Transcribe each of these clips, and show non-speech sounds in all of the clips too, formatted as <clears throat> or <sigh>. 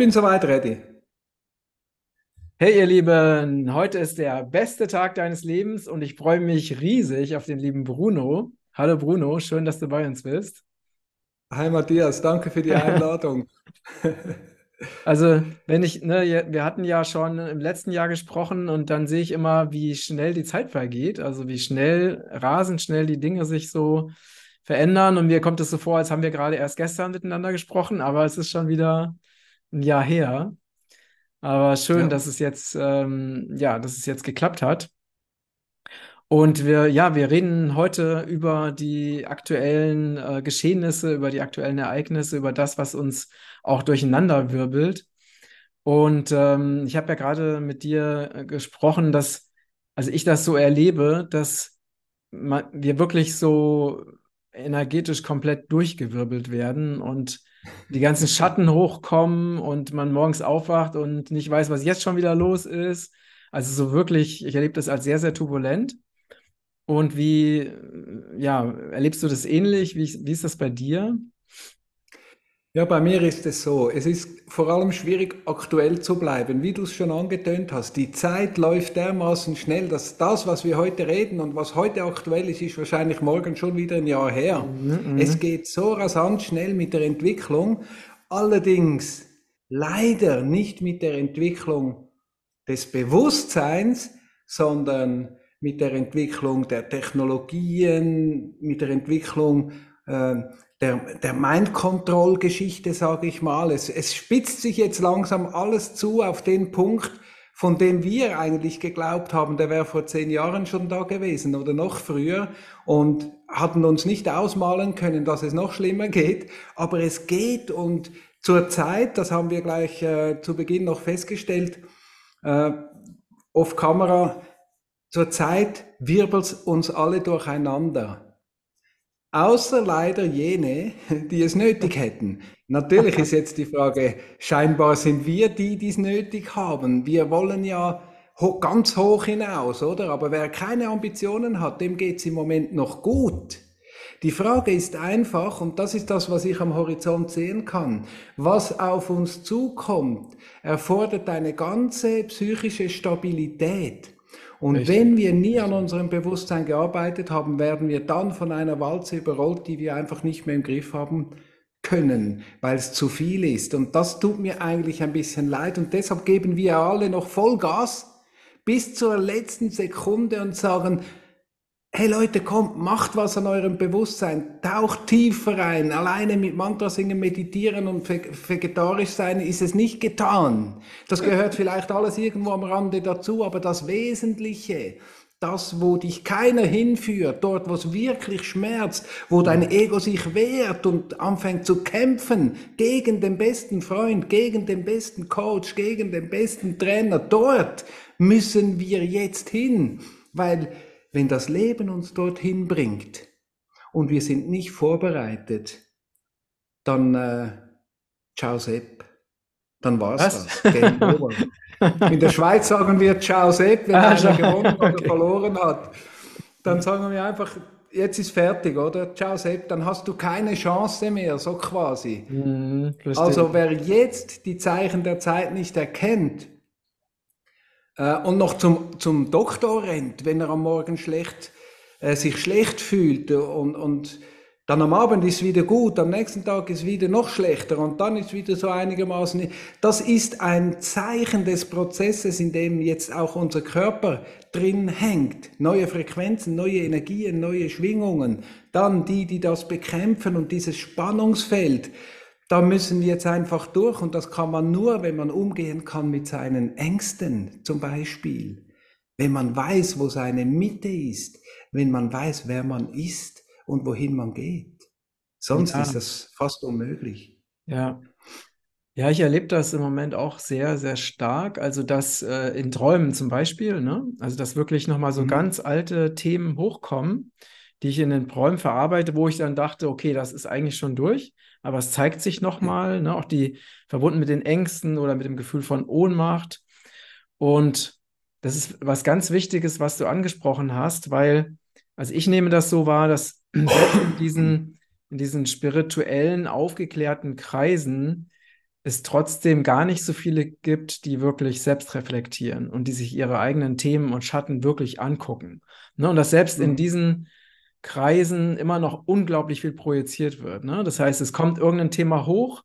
Bin soweit ready. Hey ihr Lieben, heute ist der beste Tag deines Lebens und ich freue mich riesig auf den lieben Bruno. Hallo Bruno, schön, dass du bei uns bist. Hi Matthias, danke für die <laughs> Einladung. Also, wenn ich, ne, wir hatten ja schon im letzten Jahr gesprochen und dann sehe ich immer, wie schnell die Zeit vergeht, also wie schnell, rasend schnell die Dinge sich so verändern und mir kommt es so vor, als haben wir gerade erst gestern miteinander gesprochen, aber es ist schon wieder ein Jahr her. Aber schön, ja. dass es jetzt, ähm, ja, dass es jetzt geklappt hat. Und wir, ja, wir reden heute über die aktuellen äh, Geschehnisse, über die aktuellen Ereignisse, über das, was uns auch durcheinander wirbelt. Und ähm, ich habe ja gerade mit dir äh, gesprochen, dass, also ich das so erlebe, dass man, wir wirklich so energetisch komplett durchgewirbelt werden und die ganzen Schatten hochkommen und man morgens aufwacht und nicht weiß, was jetzt schon wieder los ist. Also so wirklich, ich erlebe das als sehr, sehr turbulent. Und wie, ja, erlebst du das ähnlich? Wie, wie ist das bei dir? Ja, bei mir ist es so. Es ist vor allem schwierig, aktuell zu bleiben. Wie du es schon angetönt hast, die Zeit läuft dermaßen schnell, dass das, was wir heute reden und was heute aktuell ist, ist wahrscheinlich morgen schon wieder ein Jahr her. Mhm, es geht so rasant schnell mit der Entwicklung. Allerdings leider nicht mit der Entwicklung des Bewusstseins, sondern mit der Entwicklung der Technologien, mit der Entwicklung äh, der, der Mind-Control-Geschichte, sage ich mal. Es, es spitzt sich jetzt langsam alles zu auf den Punkt, von dem wir eigentlich geglaubt haben, der wäre vor zehn Jahren schon da gewesen oder noch früher und hatten uns nicht ausmalen können, dass es noch schlimmer geht. Aber es geht und zur Zeit, das haben wir gleich äh, zu Beginn noch festgestellt, äh, off Kamera, zur Zeit wirbelt uns alle durcheinander. Außer leider jene, die es nötig hätten. Natürlich ist jetzt die Frage, scheinbar sind wir die, die es nötig haben. Wir wollen ja ganz hoch hinaus, oder? Aber wer keine Ambitionen hat, dem geht es im Moment noch gut. Die Frage ist einfach, und das ist das, was ich am Horizont sehen kann, was auf uns zukommt, erfordert eine ganze psychische Stabilität. Und Richtig. wenn wir nie an unserem Bewusstsein gearbeitet haben, werden wir dann von einer Walze überrollt, die wir einfach nicht mehr im Griff haben können, weil es zu viel ist. Und das tut mir eigentlich ein bisschen leid. Und deshalb geben wir alle noch Vollgas bis zur letzten Sekunde und sagen, Hey Leute, kommt, macht was an eurem Bewusstsein, taucht tiefer rein. Alleine mit Mantra singen, meditieren und vegetarisch sein ist es nicht getan. Das gehört vielleicht alles irgendwo am Rande dazu, aber das Wesentliche, das, wo dich keiner hinführt, dort, wo es wirklich schmerzt, wo dein Ego sich wehrt und anfängt zu kämpfen gegen den besten Freund, gegen den besten Coach, gegen den besten Trainer, dort müssen wir jetzt hin, weil wenn das Leben uns dorthin bringt und wir sind nicht vorbereitet, dann äh, ciao Sepp. Dann war's Was? das. Game <laughs> over. In der Schweiz sagen wir ciao Sepp, wenn ah, einer gewonnen oder okay. verloren hat. Dann sagen wir einfach, jetzt ist fertig, oder? Ciao Sepp, dann hast du keine Chance mehr, so quasi. Mhm, also wer jetzt die Zeichen der Zeit nicht erkennt, und noch zum, zum Doktor rennt, wenn er am Morgen schlecht, äh, sich schlecht fühlt und, und dann am Abend ist wieder gut, am nächsten Tag ist wieder noch schlechter und dann ist wieder so einigermaßen. Das ist ein Zeichen des Prozesses, in dem jetzt auch unser Körper drin hängt. Neue Frequenzen, neue Energien, neue Schwingungen. Dann die, die das bekämpfen und dieses Spannungsfeld da müssen wir jetzt einfach durch und das kann man nur, wenn man umgehen kann mit seinen Ängsten zum Beispiel. Wenn man weiß, wo seine Mitte ist, wenn man weiß, wer man ist und wohin man geht. Sonst ja. ist das fast unmöglich. Ja. Ja, ich erlebe das im Moment auch sehr, sehr stark. Also, dass äh, in Träumen zum Beispiel, ne? Also, dass wirklich nochmal so mhm. ganz alte Themen hochkommen, die ich in den Träumen verarbeite, wo ich dann dachte, okay, das ist eigentlich schon durch aber es zeigt sich nochmal, ne, auch die verbunden mit den Ängsten oder mit dem Gefühl von Ohnmacht. Und das ist was ganz Wichtiges, was du angesprochen hast, weil, also ich nehme das so wahr, dass <clears throat> in diesen, in diesen spirituellen, aufgeklärten Kreisen es trotzdem gar nicht so viele gibt, die wirklich selbst reflektieren und die sich ihre eigenen Themen und Schatten wirklich angucken. Ne? Und dass selbst mhm. in diesen Kreisen immer noch unglaublich viel projiziert wird. Ne? Das heißt, es kommt irgendein Thema hoch,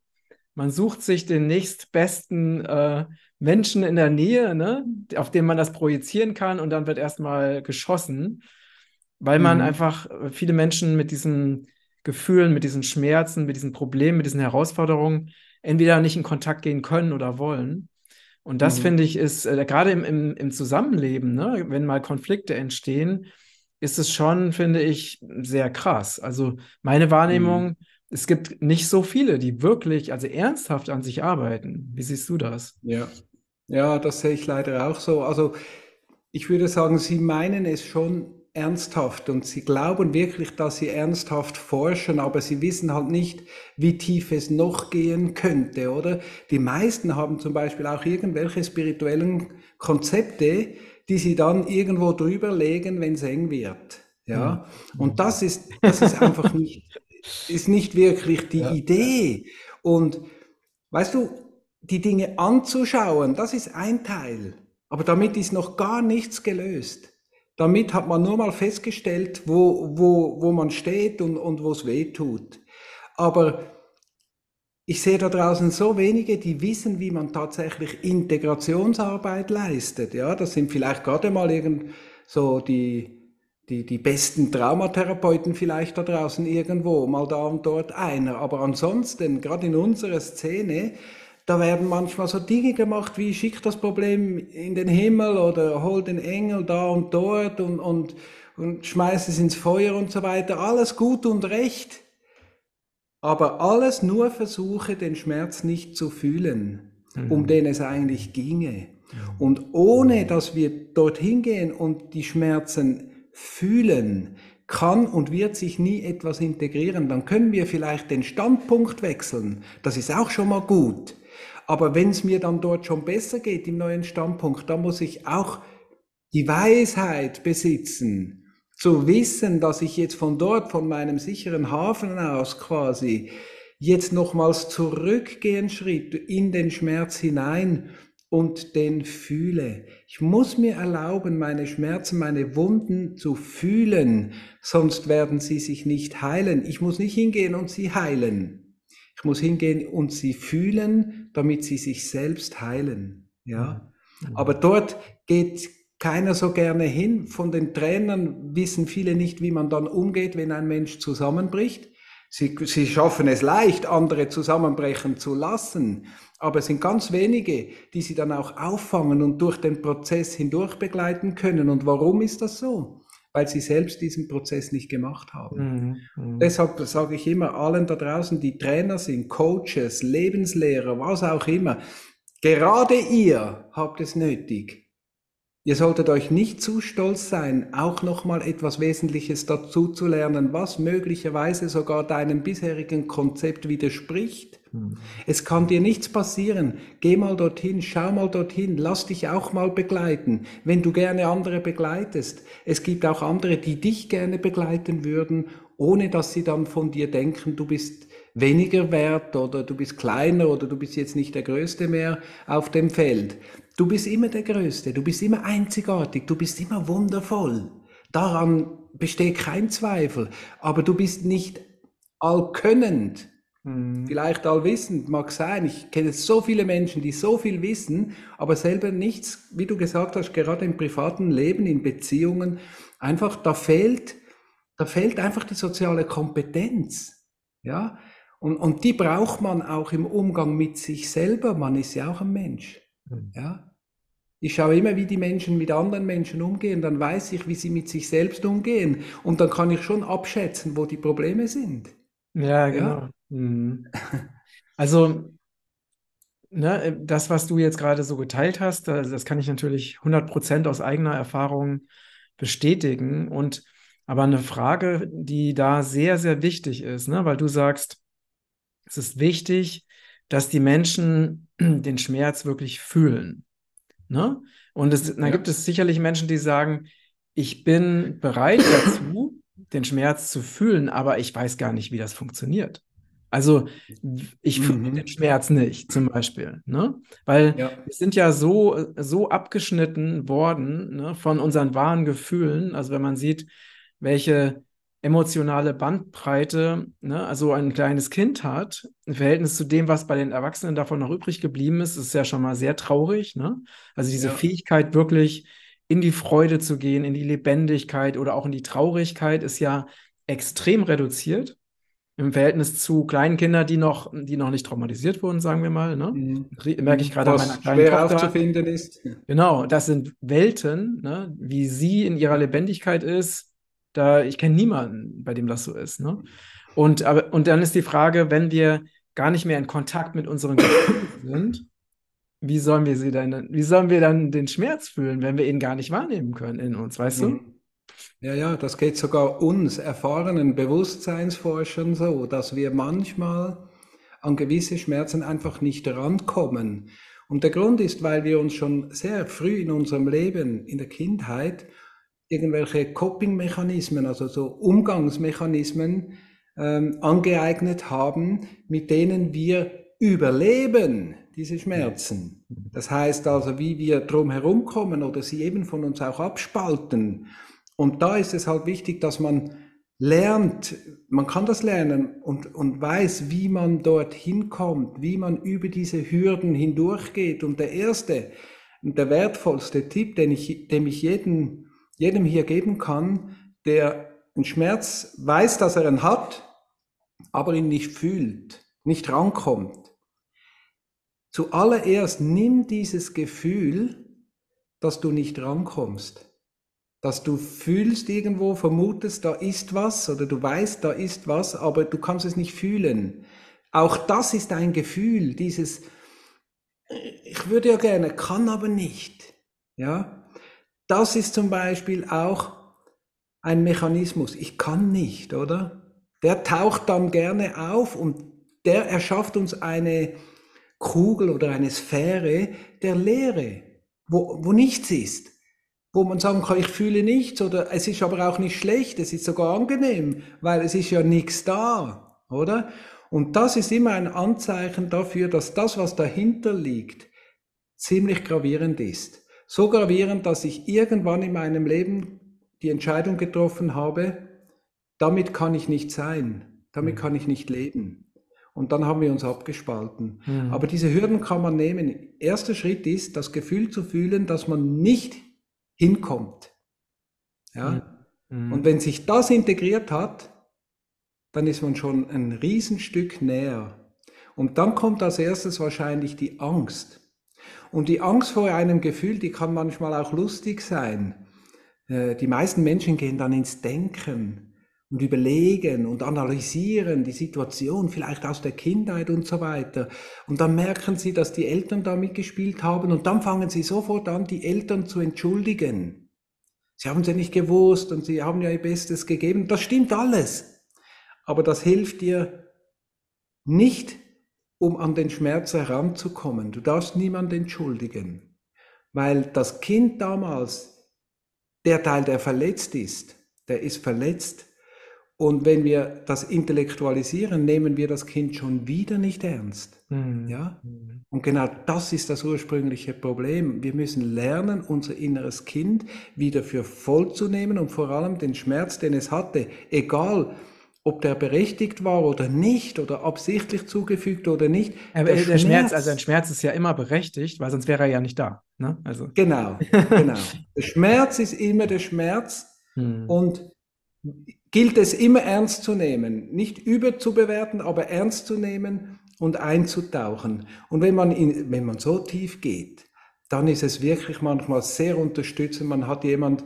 man sucht sich den nächstbesten äh, Menschen in der Nähe, ne? auf den man das projizieren kann und dann wird erstmal geschossen, weil man mhm. einfach äh, viele Menschen mit diesen Gefühlen, mit diesen Schmerzen, mit diesen Problemen, mit diesen Herausforderungen entweder nicht in Kontakt gehen können oder wollen. Und das mhm. finde ich ist äh, gerade im, im, im Zusammenleben, ne, wenn mal Konflikte entstehen, ist es schon, finde ich, sehr krass. Also meine Wahrnehmung, mhm. es gibt nicht so viele, die wirklich, also ernsthaft an sich arbeiten. Wie siehst du das? Ja, ja, das sehe ich leider auch so. Also ich würde sagen, Sie meinen es schon ernsthaft und sie glauben wirklich, dass sie ernsthaft forschen, aber sie wissen halt nicht, wie tief es noch gehen könnte, oder? Die meisten haben zum Beispiel auch irgendwelche spirituellen Konzepte, die sie dann irgendwo drüber legen, wenn es eng wird. Ja, mhm. und das ist, das ist einfach nicht, ist nicht wirklich die ja. Idee. Und weißt du, die Dinge anzuschauen, das ist ein Teil. Aber damit ist noch gar nichts gelöst. Damit hat man nur mal festgestellt, wo, wo, wo man steht und, und wo es weh tut. Aber ich sehe da draußen so wenige, die wissen, wie man tatsächlich Integrationsarbeit leistet. Ja, das sind vielleicht gerade mal irgend so die, die, die besten Traumatherapeuten vielleicht da draußen irgendwo, mal da und dort einer. Aber ansonsten, gerade in unserer Szene, da werden manchmal so Dinge gemacht wie schick das Problem in den Himmel oder hol den Engel da und dort und, und, und schmeiß es ins Feuer und so weiter. Alles gut und recht. Aber alles nur Versuche, den Schmerz nicht zu fühlen, mhm. um den es eigentlich ginge. Und ohne dass wir dorthin gehen und die Schmerzen fühlen, kann und wird sich nie etwas integrieren. Dann können wir vielleicht den Standpunkt wechseln. Das ist auch schon mal gut. Aber wenn es mir dann dort schon besser geht im neuen Standpunkt, dann muss ich auch die Weisheit besitzen, zu wissen, dass ich jetzt von dort, von meinem sicheren Hafen aus quasi, jetzt nochmals zurückgehen Schritt in den Schmerz hinein und den fühle. Ich muss mir erlauben, meine Schmerzen, meine Wunden zu fühlen, sonst werden sie sich nicht heilen. Ich muss nicht hingehen und sie heilen. Ich muss hingehen und sie fühlen, damit sie sich selbst heilen. Ja. Mhm. Aber dort geht keiner so gerne hin. Von den Trainern wissen viele nicht, wie man dann umgeht, wenn ein Mensch zusammenbricht. Sie, sie schaffen es leicht, andere zusammenbrechen zu lassen, aber es sind ganz wenige, die sie dann auch auffangen und durch den Prozess hindurch begleiten können. Und warum ist das so? weil sie selbst diesen Prozess nicht gemacht haben. Mhm, mh. Deshalb sage ich immer allen da draußen, die Trainer sind, Coaches, Lebenslehrer, was auch immer, gerade ihr habt es nötig, Ihr solltet euch nicht zu stolz sein, auch nochmal etwas Wesentliches dazu zu lernen, was möglicherweise sogar deinem bisherigen Konzept widerspricht. Hm. Es kann dir nichts passieren. Geh mal dorthin, schau mal dorthin, lass dich auch mal begleiten, wenn du gerne andere begleitest. Es gibt auch andere, die dich gerne begleiten würden, ohne dass sie dann von dir denken, du bist weniger wert oder du bist kleiner oder du bist jetzt nicht der Größte mehr auf dem Feld. Du bist immer der Größte, du bist immer einzigartig, du bist immer wundervoll. Daran besteht kein Zweifel. Aber du bist nicht allkönnend. Mhm. Vielleicht allwissend, mag sein. Ich kenne so viele Menschen, die so viel wissen, aber selber nichts, wie du gesagt hast, gerade im privaten Leben, in Beziehungen, einfach, da fehlt, da fehlt einfach die soziale Kompetenz. Ja? Und, und die braucht man auch im Umgang mit sich selber. Man ist ja auch ein Mensch. Mhm. Ja? Ich schaue immer, wie die Menschen mit anderen Menschen umgehen, dann weiß ich, wie sie mit sich selbst umgehen. Und dann kann ich schon abschätzen, wo die Probleme sind. Ja, genau. Ja? Mhm. Also, ne, das, was du jetzt gerade so geteilt hast, das kann ich natürlich 100% aus eigener Erfahrung bestätigen. Und aber eine Frage, die da sehr, sehr wichtig ist, ne, weil du sagst, es ist wichtig, dass die Menschen <clears throat> den Schmerz wirklich fühlen. Ne? Und es, dann ja. gibt es sicherlich Menschen, die sagen, ich bin bereit <clears throat> dazu, den Schmerz zu fühlen, aber ich weiß gar nicht, wie das funktioniert. Also ich fühle mhm. den Schmerz nicht, zum Beispiel. Ne? Weil ja. wir sind ja so, so abgeschnitten worden ne, von unseren wahren Gefühlen. Also wenn man sieht, welche emotionale Bandbreite, ne, also ein kleines Kind hat, im Verhältnis zu dem, was bei den Erwachsenen davon noch übrig geblieben ist, ist ja schon mal sehr traurig. Ne? Also diese ja. Fähigkeit, wirklich in die Freude zu gehen, in die Lebendigkeit oder auch in die Traurigkeit, ist ja extrem reduziert im Verhältnis zu kleinen Kindern, die noch, die noch nicht traumatisiert wurden, sagen wir mal. Ne? Mhm. Merke ich gerade an meiner kleinen schwer Tochter. aufzufinden ist. Genau, das sind Welten, ne? wie sie in ihrer Lebendigkeit ist, da, ich kenne niemanden, bei dem das so ist. Ne? Und, aber, und dann ist die Frage, wenn wir gar nicht mehr in Kontakt mit unseren Gefühlen sind, wie sollen wir sie dann, wie sollen wir dann den Schmerz fühlen, wenn wir ihn gar nicht wahrnehmen können in uns, weißt du? Mhm. Ja, ja, das geht sogar uns erfahrenen Bewusstseinsforschern so, dass wir manchmal an gewisse Schmerzen einfach nicht rankommen. Und der Grund ist, weil wir uns schon sehr früh in unserem Leben, in der Kindheit, irgendwelche Coping-Mechanismen, also so Umgangsmechanismen ähm, angeeignet haben, mit denen wir überleben diese Schmerzen. Das heißt also, wie wir drum herumkommen oder sie eben von uns auch abspalten. Und da ist es halt wichtig, dass man lernt, man kann das lernen und, und weiß, wie man dort hinkommt, wie man über diese Hürden hindurchgeht. Und der erste und der wertvollste Tipp, den ich, den ich jeden jedem hier geben kann, der einen Schmerz weiß, dass er ihn hat, aber ihn nicht fühlt, nicht rankommt. Zuallererst nimm dieses Gefühl, dass du nicht rankommst, dass du fühlst irgendwo, vermutest, da ist was oder du weißt, da ist was, aber du kannst es nicht fühlen. Auch das ist ein Gefühl, dieses, ich würde ja gerne, kann aber nicht. Ja, das ist zum Beispiel auch ein Mechanismus. Ich kann nicht, oder? Der taucht dann gerne auf und der erschafft uns eine Kugel oder eine Sphäre der Leere, wo, wo nichts ist. Wo man sagen kann, ich fühle nichts oder es ist aber auch nicht schlecht, es ist sogar angenehm, weil es ist ja nichts da, oder? Und das ist immer ein Anzeichen dafür, dass das, was dahinter liegt, ziemlich gravierend ist. So gravierend, dass ich irgendwann in meinem Leben die Entscheidung getroffen habe, damit kann ich nicht sein, damit mhm. kann ich nicht leben. Und dann haben wir uns abgespalten. Mhm. Aber diese Hürden kann man nehmen. Erster Schritt ist, das Gefühl zu fühlen, dass man nicht hinkommt. Ja? Mhm. Und wenn sich das integriert hat, dann ist man schon ein Riesenstück näher. Und dann kommt als erstes wahrscheinlich die Angst. Und die Angst vor einem Gefühl, die kann manchmal auch lustig sein. Äh, die meisten Menschen gehen dann ins Denken und überlegen und analysieren die Situation, vielleicht aus der Kindheit und so weiter. Und dann merken sie, dass die Eltern da mitgespielt haben und dann fangen sie sofort an, die Eltern zu entschuldigen. Sie haben es ja nicht gewusst und sie haben ja ihr Bestes gegeben. Das stimmt alles. Aber das hilft dir nicht um an den Schmerz heranzukommen. Du darfst niemand entschuldigen, weil das Kind damals, der Teil, der verletzt ist, der ist verletzt. Und wenn wir das intellektualisieren, nehmen wir das Kind schon wieder nicht ernst. Mhm. Ja? Und genau das ist das ursprüngliche Problem. Wir müssen lernen, unser inneres Kind wieder für voll zu nehmen und vor allem den Schmerz, den es hatte, egal ob der berechtigt war oder nicht oder absichtlich zugefügt oder nicht. Aber der, der Schmerz, Schmerz, also ein Schmerz ist ja immer berechtigt, weil sonst wäre er ja nicht da. Ne? Also. Genau, genau. <laughs> der Schmerz ist immer der Schmerz hm. und gilt es immer ernst zu nehmen, nicht überzubewerten, aber ernst zu nehmen und einzutauchen. Und wenn man, in, wenn man so tief geht, dann ist es wirklich manchmal sehr unterstützend. Man hat jemand,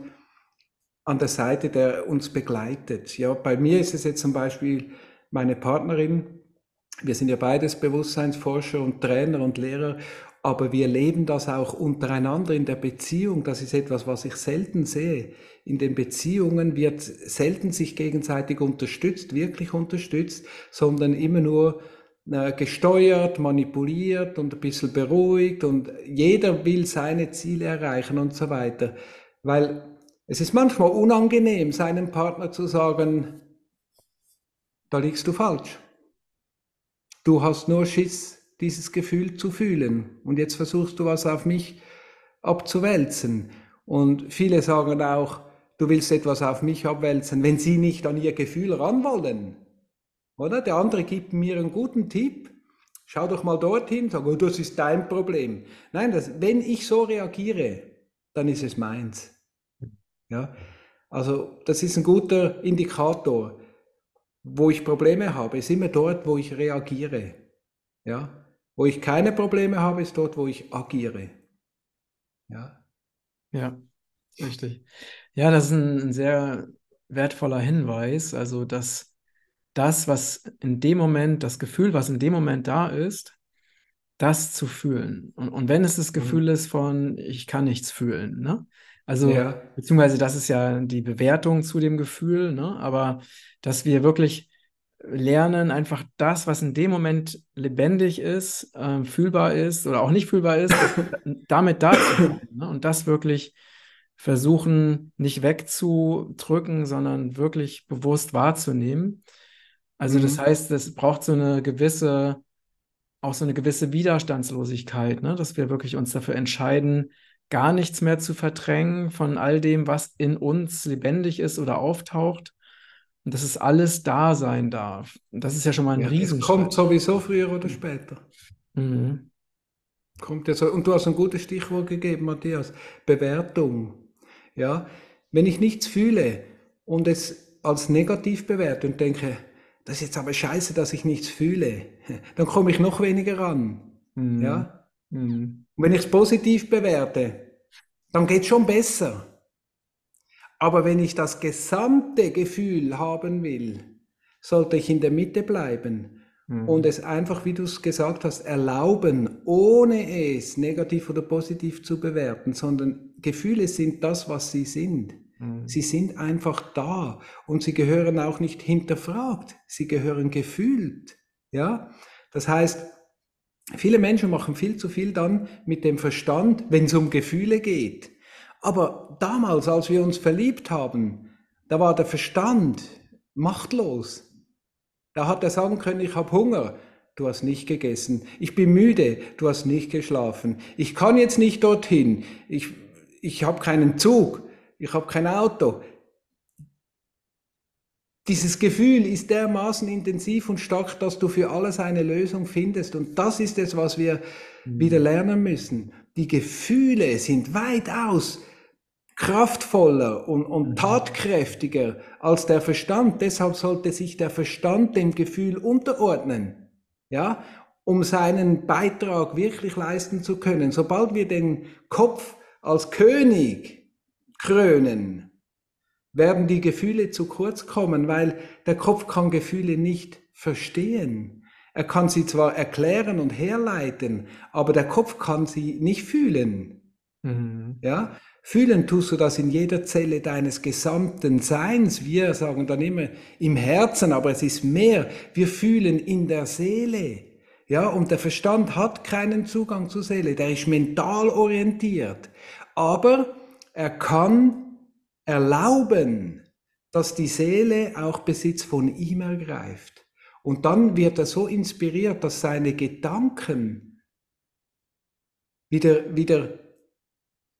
an der Seite, der uns begleitet. Ja, bei mir ist es jetzt zum Beispiel meine Partnerin. Wir sind ja beides Bewusstseinsforscher und Trainer und Lehrer, aber wir leben das auch untereinander in der Beziehung. Das ist etwas, was ich selten sehe. In den Beziehungen wird selten sich gegenseitig unterstützt, wirklich unterstützt, sondern immer nur äh, gesteuert, manipuliert und ein bisschen beruhigt und jeder will seine Ziele erreichen und so weiter. Weil es ist manchmal unangenehm, seinem Partner zu sagen, da liegst du falsch. Du hast nur Schiss, dieses Gefühl zu fühlen. Und jetzt versuchst du was auf mich abzuwälzen. Und viele sagen auch, du willst etwas auf mich abwälzen, wenn sie nicht an ihr Gefühl ran wollen. Oder? Der andere gibt mir einen guten Tipp. Schau doch mal dorthin, sag, oh, das ist dein Problem. Nein, das, wenn ich so reagiere, dann ist es meins. Ja? Also, das ist ein guter Indikator. Wo ich Probleme habe, ist immer dort, wo ich reagiere. Ja? Wo ich keine Probleme habe, ist dort, wo ich agiere. Ja. Ja, richtig. Ja, das ist ein sehr wertvoller Hinweis. Also, dass das, was in dem Moment, das Gefühl, was in dem Moment da ist, das zu fühlen. Und, und wenn es das mhm. Gefühl mhm. ist von, ich kann nichts fühlen, ne? Also, ja. beziehungsweise das ist ja die Bewertung zu dem Gefühl, ne? Aber dass wir wirklich lernen, einfach das, was in dem Moment lebendig ist, äh, fühlbar ist oder auch nicht fühlbar ist, <laughs> damit da zu sein. Ne? Und das wirklich versuchen, nicht wegzudrücken, sondern wirklich bewusst wahrzunehmen. Also mhm. das heißt, es braucht so eine gewisse, auch so eine gewisse Widerstandslosigkeit, ne? dass wir wirklich uns dafür entscheiden, gar nichts mehr zu verdrängen von all dem, was in uns lebendig ist oder auftaucht, und dass es alles da sein darf. Und das ist ja schon mal ein ja. Es kommt sowieso früher oder später. Mhm. Kommt so. Und du hast ein gutes Stichwort gegeben, Matthias. Bewertung. Ja, wenn ich nichts fühle und es als negativ bewerte und denke, das ist jetzt aber scheiße, dass ich nichts fühle, dann komme ich noch weniger ran. Mhm. Ja? Mhm. Und wenn ich es positiv bewerte, dann geht es schon besser. Aber wenn ich das gesamte Gefühl haben will, sollte ich in der Mitte bleiben mhm. und es einfach, wie du es gesagt hast, erlauben, ohne es negativ oder positiv zu bewerten, sondern Gefühle sind das, was sie sind. Mhm. Sie sind einfach da und sie gehören auch nicht hinterfragt, sie gehören gefühlt. Ja, das heißt, viele Menschen machen viel zu viel dann mit dem Verstand, wenn es um Gefühle geht. Aber damals, als wir uns verliebt haben, da war der Verstand machtlos. Da hat er sagen können, ich habe Hunger, du hast nicht gegessen. Ich bin müde, du hast nicht geschlafen. Ich kann jetzt nicht dorthin. Ich, ich habe keinen Zug, ich habe kein Auto. Dieses Gefühl ist dermaßen intensiv und stark, dass du für alles eine Lösung findest. Und das ist es, was wir mhm. wieder lernen müssen. Die Gefühle sind weitaus kraftvoller und, und mhm. tatkräftiger als der Verstand. Deshalb sollte sich der Verstand dem Gefühl unterordnen, ja, um seinen Beitrag wirklich leisten zu können. Sobald wir den Kopf als König krönen, werden die Gefühle zu kurz kommen, weil der Kopf kann Gefühle nicht verstehen. Er kann sie zwar erklären und herleiten, aber der Kopf kann sie nicht fühlen. Mhm. Ja, Fühlen tust du das in jeder Zelle deines gesamten Seins. Wir sagen dann immer im Herzen, aber es ist mehr. Wir fühlen in der Seele. Ja, und der Verstand hat keinen Zugang zur Seele. Der ist mental orientiert. Aber er kann erlauben, dass die Seele auch Besitz von ihm ergreift. Und dann wird er so inspiriert, dass seine Gedanken wieder, wieder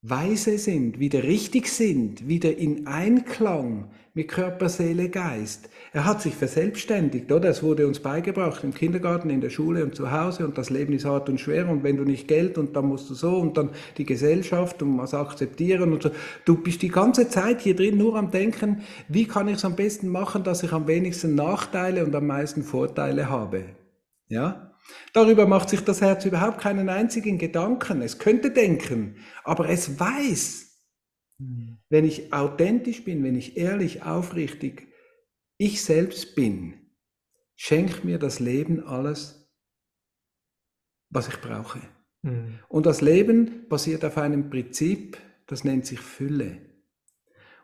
weise sind, wieder richtig sind, wieder in Einklang mit Körper, Seele, Geist. Er hat sich verselbstständigt, oder? Es wurde uns beigebracht im Kindergarten, in der Schule und zu Hause und das Leben ist hart und schwer und wenn du nicht Geld und dann musst du so und dann die Gesellschaft und was akzeptieren und so. Du bist die ganze Zeit hier drin nur am Denken, wie kann ich es am besten machen, dass ich am wenigsten Nachteile und am meisten Vorteile habe. Ja? Darüber macht sich das Herz überhaupt keinen einzigen Gedanken. Es könnte denken, aber es weiß, wenn ich authentisch bin, wenn ich ehrlich, aufrichtig ich selbst bin, schenkt mir das Leben alles, was ich brauche. Mhm. Und das Leben basiert auf einem Prinzip, das nennt sich Fülle.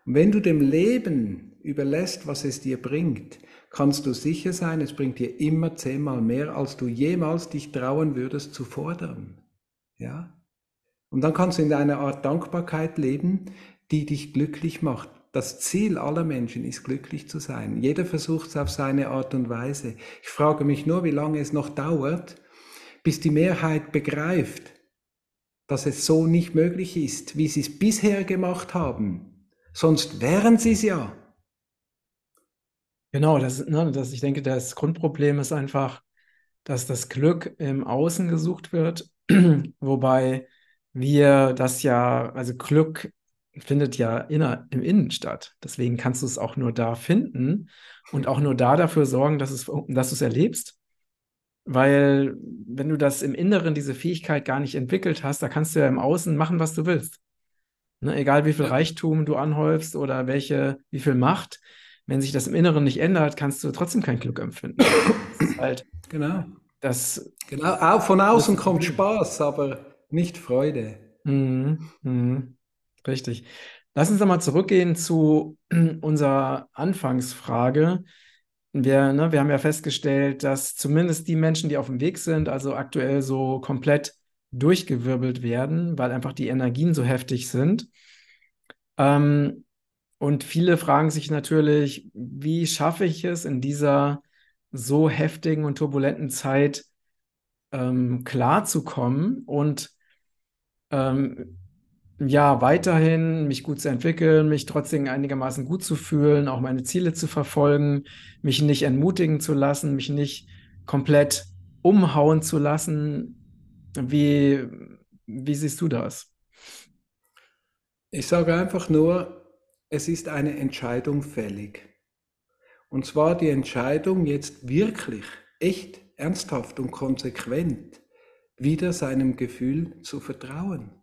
Und wenn du dem Leben überlässt, was es dir bringt, kannst du sicher sein, es bringt dir immer zehnmal mehr, als du jemals dich trauen würdest zu fordern. Ja? Und dann kannst du in einer Art Dankbarkeit leben, die dich glücklich macht. Das Ziel aller Menschen ist glücklich zu sein. Jeder versucht es auf seine Art und Weise. Ich frage mich nur, wie lange es noch dauert, bis die Mehrheit begreift, dass es so nicht möglich ist, wie sie es bisher gemacht haben. Sonst wären sie es ja. Genau, das, ne, das, ich denke, das Grundproblem ist einfach, dass das Glück im Außen gesucht wird, <clears throat> wobei wir das ja, also Glück findet ja inner, im Innen statt. Deswegen kannst du es auch nur da finden und auch nur da dafür sorgen, dass, es, dass du es erlebst. Weil wenn du das im Inneren, diese Fähigkeit gar nicht entwickelt hast, da kannst du ja im Außen machen, was du willst. Ne? Egal wie viel Reichtum du anhäufst oder welche, wie viel Macht, wenn sich das im Inneren nicht ändert, kannst du trotzdem kein Glück empfinden. Das ist halt genau. Das, genau. Auch von außen kommt Spaß, aber nicht Freude. Mhm. Mhm. Richtig. Lass uns nochmal zurückgehen zu <clears throat> unserer Anfangsfrage. Wir, ne, wir haben ja festgestellt, dass zumindest die Menschen, die auf dem Weg sind, also aktuell so komplett durchgewirbelt werden, weil einfach die Energien so heftig sind. Ähm, und viele fragen sich natürlich, wie schaffe ich es in dieser so heftigen und turbulenten Zeit ähm, klarzukommen und ähm, ja, weiterhin mich gut zu entwickeln, mich trotzdem einigermaßen gut zu fühlen, auch meine Ziele zu verfolgen, mich nicht entmutigen zu lassen, mich nicht komplett umhauen zu lassen. Wie, wie siehst du das? Ich sage einfach nur, es ist eine Entscheidung fällig. Und zwar die Entscheidung, jetzt wirklich, echt, ernsthaft und konsequent wieder seinem Gefühl zu vertrauen.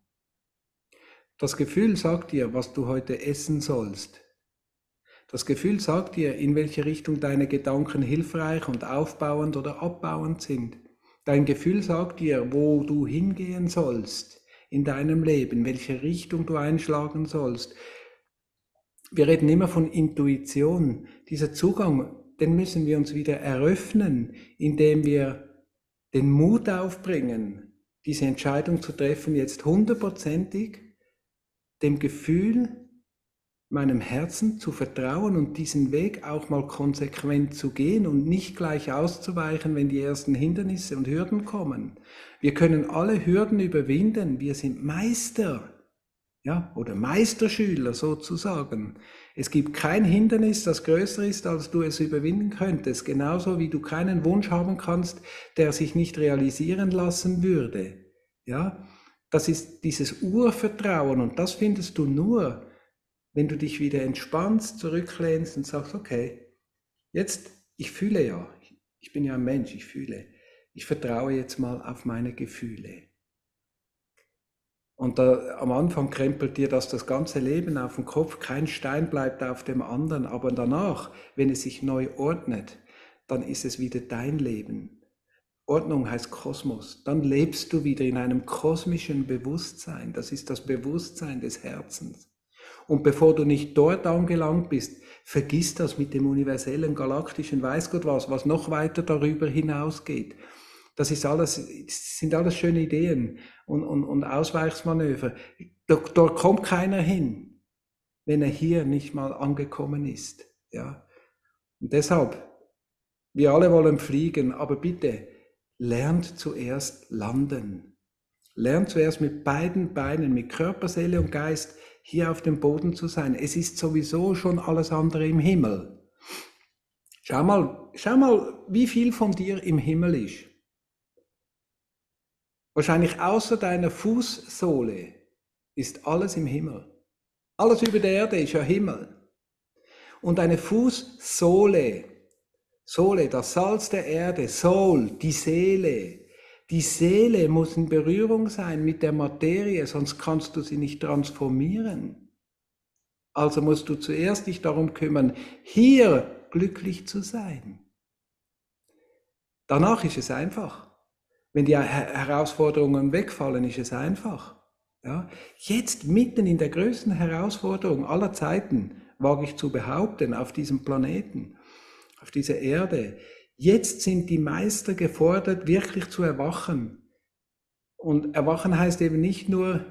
Das Gefühl sagt dir, was du heute essen sollst. Das Gefühl sagt dir, in welche Richtung deine Gedanken hilfreich und aufbauend oder abbauend sind. Dein Gefühl sagt dir, wo du hingehen sollst in deinem Leben, welche Richtung du einschlagen sollst. Wir reden immer von Intuition. Dieser Zugang, den müssen wir uns wieder eröffnen, indem wir den Mut aufbringen, diese Entscheidung zu treffen, jetzt hundertprozentig dem Gefühl, meinem Herzen zu vertrauen und diesen Weg auch mal konsequent zu gehen und nicht gleich auszuweichen, wenn die ersten Hindernisse und Hürden kommen. Wir können alle Hürden überwinden. Wir sind Meister, ja, oder Meisterschüler sozusagen. Es gibt kein Hindernis, das größer ist, als du es überwinden könntest. Genauso wie du keinen Wunsch haben kannst, der sich nicht realisieren lassen würde. Ja, das ist dieses Urvertrauen und das findest du nur, wenn du dich wieder entspannst, zurücklehnst und sagst, okay, jetzt, ich fühle ja, ich bin ja ein Mensch, ich fühle. Ich vertraue jetzt mal auf meine Gefühle. Und da, am Anfang krempelt dir das das ganze Leben auf den Kopf, kein Stein bleibt auf dem anderen, aber danach, wenn es sich neu ordnet, dann ist es wieder dein Leben. Ordnung heißt Kosmos. Dann lebst du wieder in einem kosmischen Bewusstsein. Das ist das Bewusstsein des Herzens. Und bevor du nicht dort angelangt bist, vergiss das mit dem universellen, galaktischen, weiß Gott was, was noch weiter darüber hinausgeht. Das ist alles, sind alles schöne Ideen und, und, und Ausweichsmanöver. Dort, dort kommt keiner hin, wenn er hier nicht mal angekommen ist. Ja. Und deshalb, wir alle wollen fliegen, aber bitte, lernt zuerst landen. Lernt zuerst mit beiden Beinen, mit Körper, Seele und Geist hier auf dem Boden zu sein. Es ist sowieso schon alles andere im Himmel. Schau mal, schau mal, wie viel von dir im Himmel ist. Wahrscheinlich außer deiner Fußsohle ist alles im Himmel. Alles über der Erde ist ja Himmel. Und deine Fußsohle Sohle, das Salz der Erde, Soul, die Seele. Die Seele muss in Berührung sein mit der Materie, sonst kannst du sie nicht transformieren. Also musst du zuerst dich darum kümmern, hier glücklich zu sein. Danach ist es einfach. Wenn die Herausforderungen wegfallen, ist es einfach. Ja? Jetzt mitten in der größten Herausforderung aller Zeiten, wage ich zu behaupten, auf diesem Planeten, auf dieser Erde. Jetzt sind die Meister gefordert, wirklich zu erwachen. Und erwachen heißt eben nicht nur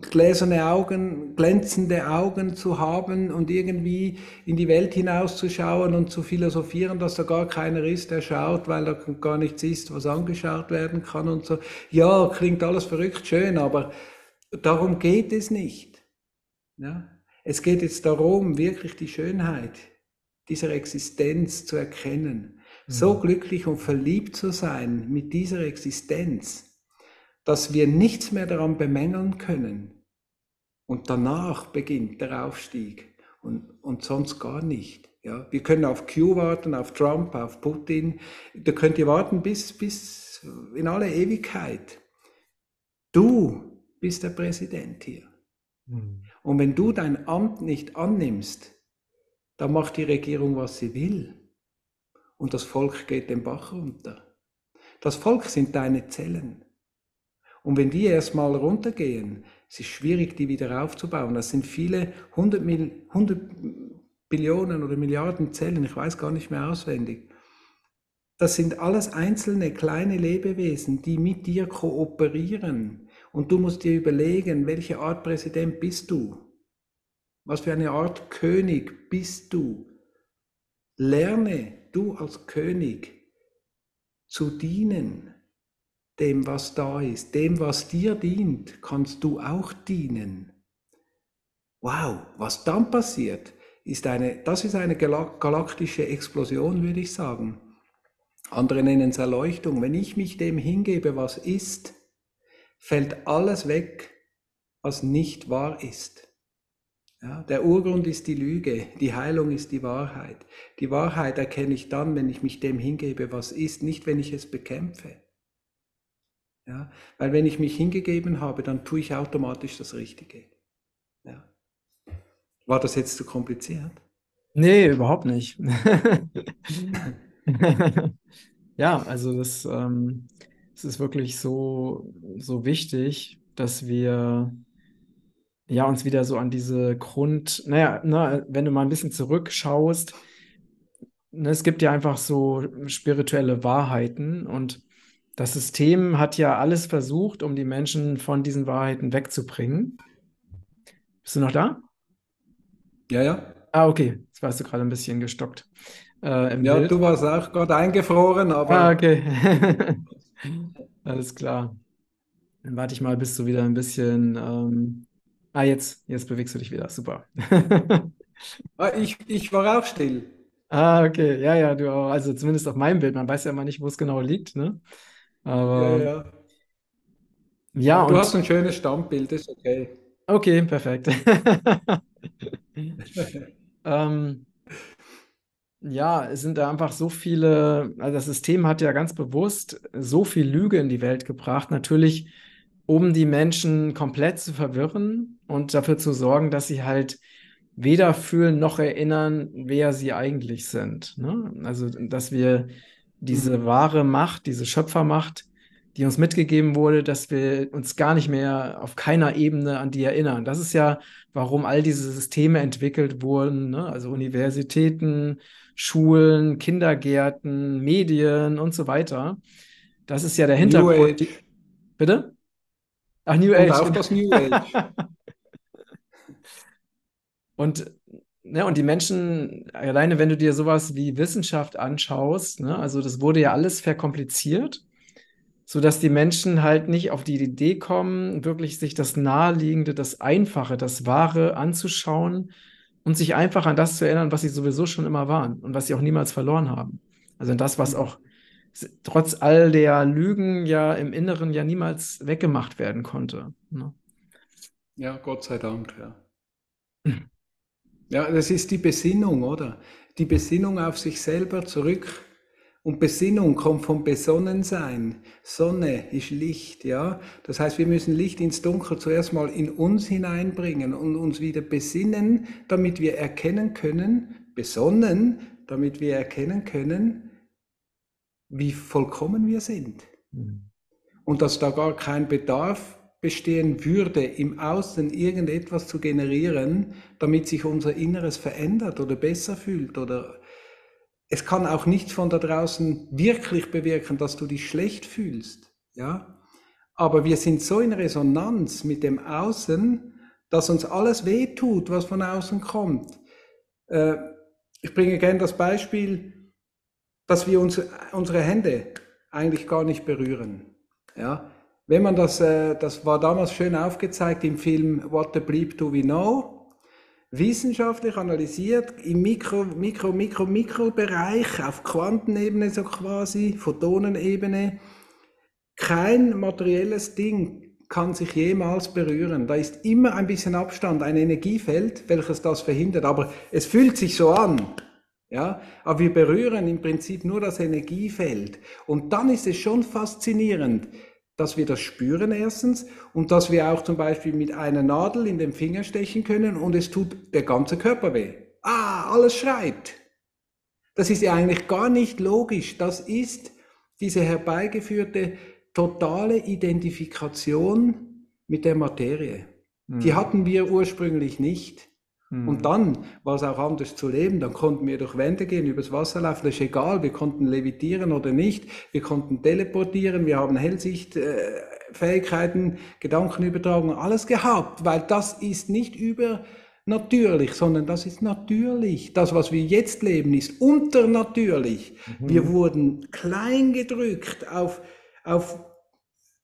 gläserne Augen, glänzende Augen zu haben und irgendwie in die Welt hinauszuschauen und zu philosophieren, dass da gar keiner ist, der schaut, weil da gar nichts ist, was angeschaut werden kann und so. Ja, klingt alles verrückt schön, aber darum geht es nicht. Ja? Es geht jetzt darum, wirklich die Schönheit dieser Existenz zu erkennen. Mhm. So glücklich und verliebt zu sein mit dieser Existenz, dass wir nichts mehr daran bemängeln können. Und danach beginnt der Aufstieg und, und sonst gar nicht. Ja, wir können auf Q warten, auf Trump, auf Putin. Da könnt ihr warten bis, bis in alle Ewigkeit. Du bist der Präsident hier. Mhm. Und wenn du dein Amt nicht annimmst, dann macht die Regierung, was sie will. Und das Volk geht den Bach runter. Das Volk sind deine Zellen. Und wenn die erstmal runtergehen, es ist schwierig, die wieder aufzubauen. Das sind viele hundert Billionen oder Milliarden Zellen, ich weiß gar nicht mehr auswendig. Das sind alles einzelne kleine Lebewesen, die mit dir kooperieren. Und du musst dir überlegen, welche Art Präsident bist du? Was für eine Art König bist du? Lerne du als König zu dienen dem, was da ist, dem, was dir dient, kannst du auch dienen. Wow, was dann passiert, ist eine, das ist eine galaktische Explosion, würde ich sagen. Andere nennen es Erleuchtung. Wenn ich mich dem hingebe, was ist, fällt alles weg, was nicht wahr ist. Ja, der Urgrund ist die Lüge, die Heilung ist die Wahrheit. Die Wahrheit erkenne ich dann, wenn ich mich dem hingebe, was ist, nicht wenn ich es bekämpfe. Ja? Weil wenn ich mich hingegeben habe, dann tue ich automatisch das Richtige. Ja. War das jetzt zu kompliziert? Nee, überhaupt nicht. <laughs> ja, also das, ähm, das ist wirklich so, so wichtig, dass wir ja, uns wieder so an diese Grund, naja, na, wenn du mal ein bisschen zurückschaust, ne, es gibt ja einfach so spirituelle Wahrheiten und das System hat ja alles versucht, um die Menschen von diesen Wahrheiten wegzubringen. Bist du noch da? Ja, ja. Ah, okay. Jetzt warst du gerade ein bisschen gestockt. Äh, ja, Bild. du warst auch gerade eingefroren, aber. Ah, okay. <laughs> Alles klar. Dann warte ich mal, bis du wieder ein bisschen. Ähm... Ah, jetzt, jetzt bewegst du dich wieder. Super. <laughs> ah, ich, ich war auch still. Ah, okay. Ja, ja, du auch. Also zumindest auf meinem Bild. Man weiß ja immer nicht, wo es genau liegt, ne? Aber ja, ja. ja du hast ein schönes Stammbild, ist okay. Okay, perfekt. <laughs> ähm, ja, es sind da einfach so viele, also das System hat ja ganz bewusst so viel Lüge in die Welt gebracht, natürlich, um die Menschen komplett zu verwirren und dafür zu sorgen, dass sie halt weder fühlen noch erinnern, wer sie eigentlich sind. Ne? Also, dass wir diese mhm. wahre Macht, diese Schöpfermacht, die uns mitgegeben wurde, dass wir uns gar nicht mehr auf keiner Ebene an die erinnern. Das ist ja, warum all diese Systeme entwickelt wurden, ne? also Universitäten, Schulen, Kindergärten, Medien und so weiter. Das ist ja der Hintergrund. Bitte? Ach, New Age. Und auch das New Age. <laughs> und Ne, und die Menschen, alleine wenn du dir sowas wie Wissenschaft anschaust, ne, also das wurde ja alles verkompliziert, sodass die Menschen halt nicht auf die Idee kommen, wirklich sich das Naheliegende, das Einfache, das Wahre anzuschauen und sich einfach an das zu erinnern, was sie sowieso schon immer waren und was sie auch niemals verloren haben. Also an das, was mhm. auch trotz all der Lügen ja im Inneren ja niemals weggemacht werden konnte. Ne? Ja, Gott sei Dank, ja. Ja, das ist die Besinnung, oder? Die Besinnung auf sich selber zurück. Und Besinnung kommt vom Besonnensein. Sonne ist Licht, ja. Das heißt, wir müssen Licht ins Dunkel zuerst mal in uns hineinbringen und uns wieder besinnen, damit wir erkennen können, besonnen, damit wir erkennen können, wie vollkommen wir sind. Mhm. Und dass da gar kein Bedarf bestehen würde, im Außen irgendetwas zu generieren, damit sich unser Inneres verändert oder besser fühlt oder es kann auch nicht von da draußen wirklich bewirken, dass du dich schlecht fühlst, ja. Aber wir sind so in Resonanz mit dem Außen, dass uns alles wehtut, was von außen kommt. Äh, ich bringe gerne das Beispiel, dass wir uns, unsere Hände eigentlich gar nicht berühren. Ja? Wenn man das, äh, das war damals schön aufgezeigt im Film What the Bleep Do We Know, wissenschaftlich analysiert im Mikro, Mikro, Mikro, Mikrobereich auf Quantenebene so quasi, Photonenebene. Kein materielles Ding kann sich jemals berühren. Da ist immer ein bisschen Abstand, ein Energiefeld, welches das verhindert. Aber es fühlt sich so an. Ja, aber wir berühren im Prinzip nur das Energiefeld. Und dann ist es schon faszinierend, dass wir das spüren erstens und dass wir auch zum Beispiel mit einer Nadel in den Finger stechen können und es tut der ganze Körper weh. Ah, alles schreit. Das ist ja eigentlich gar nicht logisch. Das ist diese herbeigeführte totale Identifikation mit der Materie. Mhm. Die hatten wir ursprünglich nicht. Mhm. Und dann war es auch anders zu leben. Dann konnten wir durch Wände gehen, übers Wasser laufen, das ist egal. Wir konnten levitieren oder nicht. Wir konnten teleportieren. Wir haben Hellsichtfähigkeiten, Gedankenübertragung, alles gehabt, weil das ist nicht übernatürlich, sondern das ist natürlich. Das, was wir jetzt leben, ist unternatürlich. Mhm. Wir wurden klein gedrückt auf auf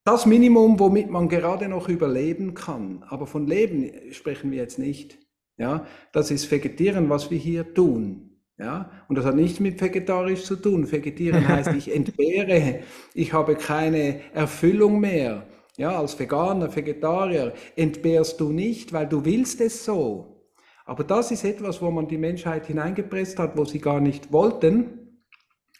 das Minimum, womit man gerade noch überleben kann. Aber von Leben sprechen wir jetzt nicht. Ja, das ist Vegetieren, was wir hier tun. Ja, und das hat nichts mit vegetarisch zu tun. Vegetieren <laughs> heißt, ich entbehre, ich habe keine Erfüllung mehr. Ja, als Veganer, Vegetarier entbehrst du nicht, weil du willst es so. Aber das ist etwas, wo man die Menschheit hineingepresst hat, wo sie gar nicht wollten.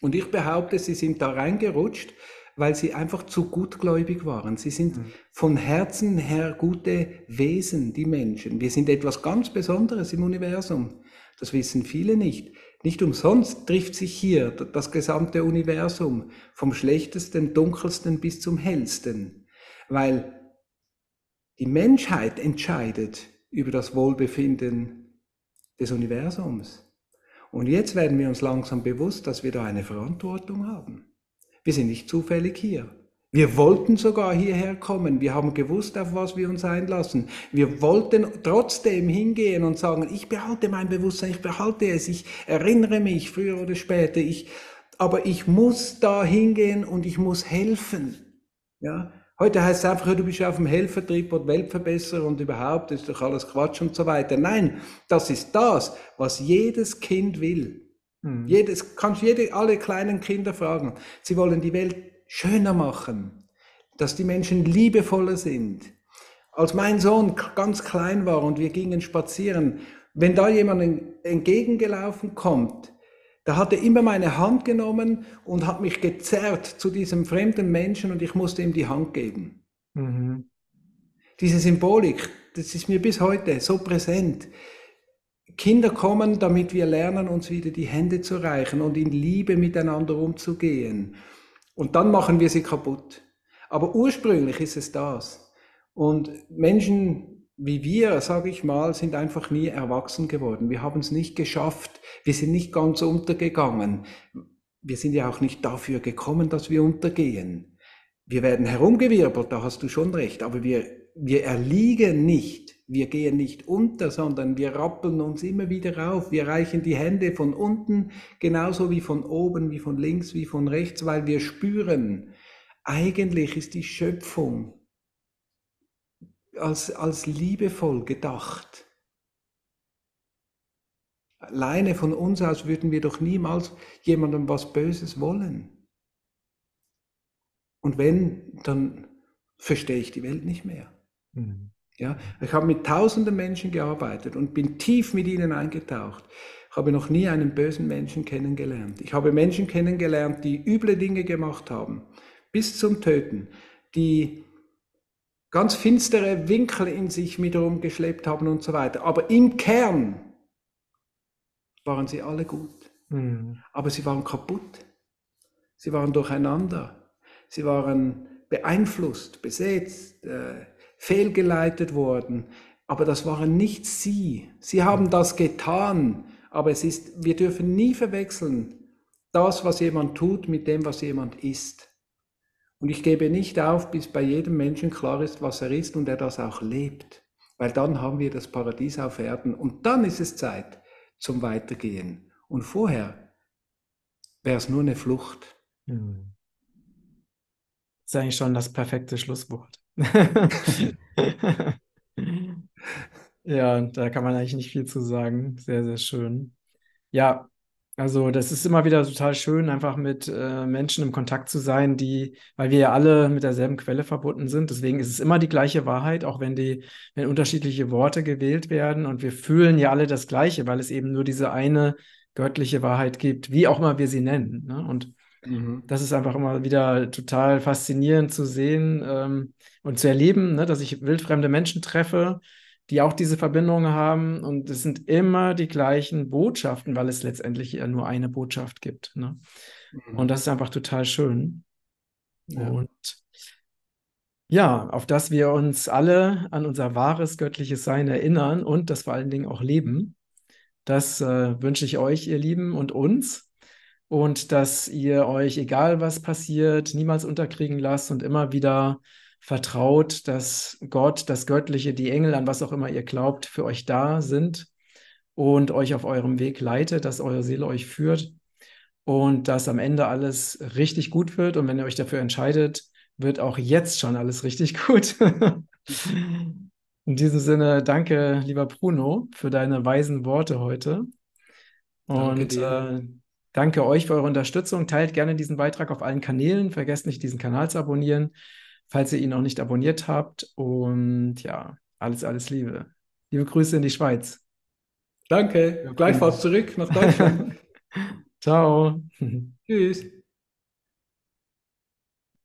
Und ich behaupte, sie sind da reingerutscht, weil sie einfach zu gutgläubig waren. Sie sind mhm. von Herzen her gute Wesen, die Menschen. Wir sind etwas ganz Besonderes im Universum. Das wissen viele nicht. Nicht umsonst trifft sich hier das gesamte Universum vom schlechtesten, dunkelsten bis zum hellsten, weil die Menschheit entscheidet über das Wohlbefinden des Universums. Und jetzt werden wir uns langsam bewusst, dass wir da eine Verantwortung haben. Wir sind nicht zufällig hier. Wir wollten sogar hierher kommen. Wir haben gewusst, auf was wir uns einlassen. Wir wollten trotzdem hingehen und sagen, ich behalte mein Bewusstsein, ich behalte es, ich erinnere mich früher oder später, ich, aber ich muss da hingehen und ich muss helfen. Ja? Heute heißt es einfach, du bist auf dem Helfertrieb und Weltverbesserer und überhaupt ist doch alles Quatsch und so weiter. Nein, das ist das, was jedes Kind will. Mhm. Jedes, kannst jede, alle kleinen Kinder fragen. Sie wollen die Welt schöner machen, dass die Menschen liebevoller sind. Als mein Sohn ganz klein war und wir gingen spazieren, wenn da jemand entgegengelaufen kommt, da hat er immer meine Hand genommen und hat mich gezerrt zu diesem fremden Menschen und ich musste ihm die Hand geben. Mhm. Diese Symbolik, das ist mir bis heute so präsent. Kinder kommen, damit wir lernen, uns wieder die Hände zu reichen und in Liebe miteinander umzugehen. Und dann machen wir sie kaputt. Aber ursprünglich ist es das. Und Menschen wie wir, sage ich mal, sind einfach nie erwachsen geworden. Wir haben es nicht geschafft. Wir sind nicht ganz untergegangen. Wir sind ja auch nicht dafür gekommen, dass wir untergehen. Wir werden herumgewirbelt, da hast du schon recht, aber wir, wir erliegen nicht wir gehen nicht unter, sondern wir rappeln uns immer wieder auf. Wir reichen die Hände von unten, genauso wie von oben, wie von links, wie von rechts, weil wir spüren, eigentlich ist die Schöpfung als, als liebevoll gedacht. Alleine von uns aus würden wir doch niemals jemandem was Böses wollen. Und wenn, dann verstehe ich die Welt nicht mehr. Mhm. Ja, ich habe mit tausenden Menschen gearbeitet und bin tief mit ihnen eingetaucht. Ich habe noch nie einen bösen Menschen kennengelernt. Ich habe Menschen kennengelernt, die üble Dinge gemacht haben, bis zum Töten, die ganz finstere Winkel in sich mit rumgeschleppt haben und so weiter. Aber im Kern waren sie alle gut. Mhm. Aber sie waren kaputt. Sie waren durcheinander. Sie waren beeinflusst, besetzt, äh, fehlgeleitet worden. Aber das waren nicht sie. Sie haben das getan. Aber es ist, wir dürfen nie verwechseln, das, was jemand tut, mit dem, was jemand ist. Und ich gebe nicht auf, bis bei jedem Menschen klar ist, was er ist und er das auch lebt. Weil dann haben wir das Paradies auf Erden und dann ist es Zeit zum Weitergehen. Und vorher wäre es nur eine Flucht. Hm. Das ist eigentlich schon das perfekte Schlusswort. <laughs> ja, da kann man eigentlich nicht viel zu sagen. Sehr, sehr schön. Ja, also das ist immer wieder total schön, einfach mit äh, Menschen im Kontakt zu sein, die, weil wir ja alle mit derselben Quelle verbunden sind. Deswegen ist es immer die gleiche Wahrheit, auch wenn die, wenn unterschiedliche Worte gewählt werden und wir fühlen ja alle das Gleiche, weil es eben nur diese eine göttliche Wahrheit gibt, wie auch immer wir sie nennen. Ne? Und mhm. das ist einfach immer wieder total faszinierend zu sehen ähm, und zu erleben, ne? dass ich wildfremde Menschen treffe die auch diese Verbindungen haben. Und es sind immer die gleichen Botschaften, weil es letztendlich ja nur eine Botschaft gibt. Ne? Mhm. Und das ist einfach total schön. Ja. Und ja, auf das wir uns alle an unser wahres göttliches Sein erinnern und das vor allen Dingen auch leben. Das äh, wünsche ich euch, ihr Lieben, und uns. Und dass ihr euch, egal was passiert, niemals unterkriegen lasst und immer wieder vertraut, dass Gott, das Göttliche, die Engel, an was auch immer ihr glaubt, für euch da sind und euch auf eurem Weg leitet, dass eure Seele euch führt und dass am Ende alles richtig gut wird. Und wenn ihr euch dafür entscheidet, wird auch jetzt schon alles richtig gut. <laughs> In diesem Sinne, danke, lieber Bruno, für deine weisen Worte heute. Und danke, äh, danke euch für eure Unterstützung. Teilt gerne diesen Beitrag auf allen Kanälen. Vergesst nicht, diesen Kanal zu abonnieren falls ihr ihn noch nicht abonniert habt. Und ja, alles, alles Liebe. Liebe Grüße in die Schweiz. Danke. Gleichfalls zurück nach Deutschland. <laughs> <laughs> Ciao. Tschüss.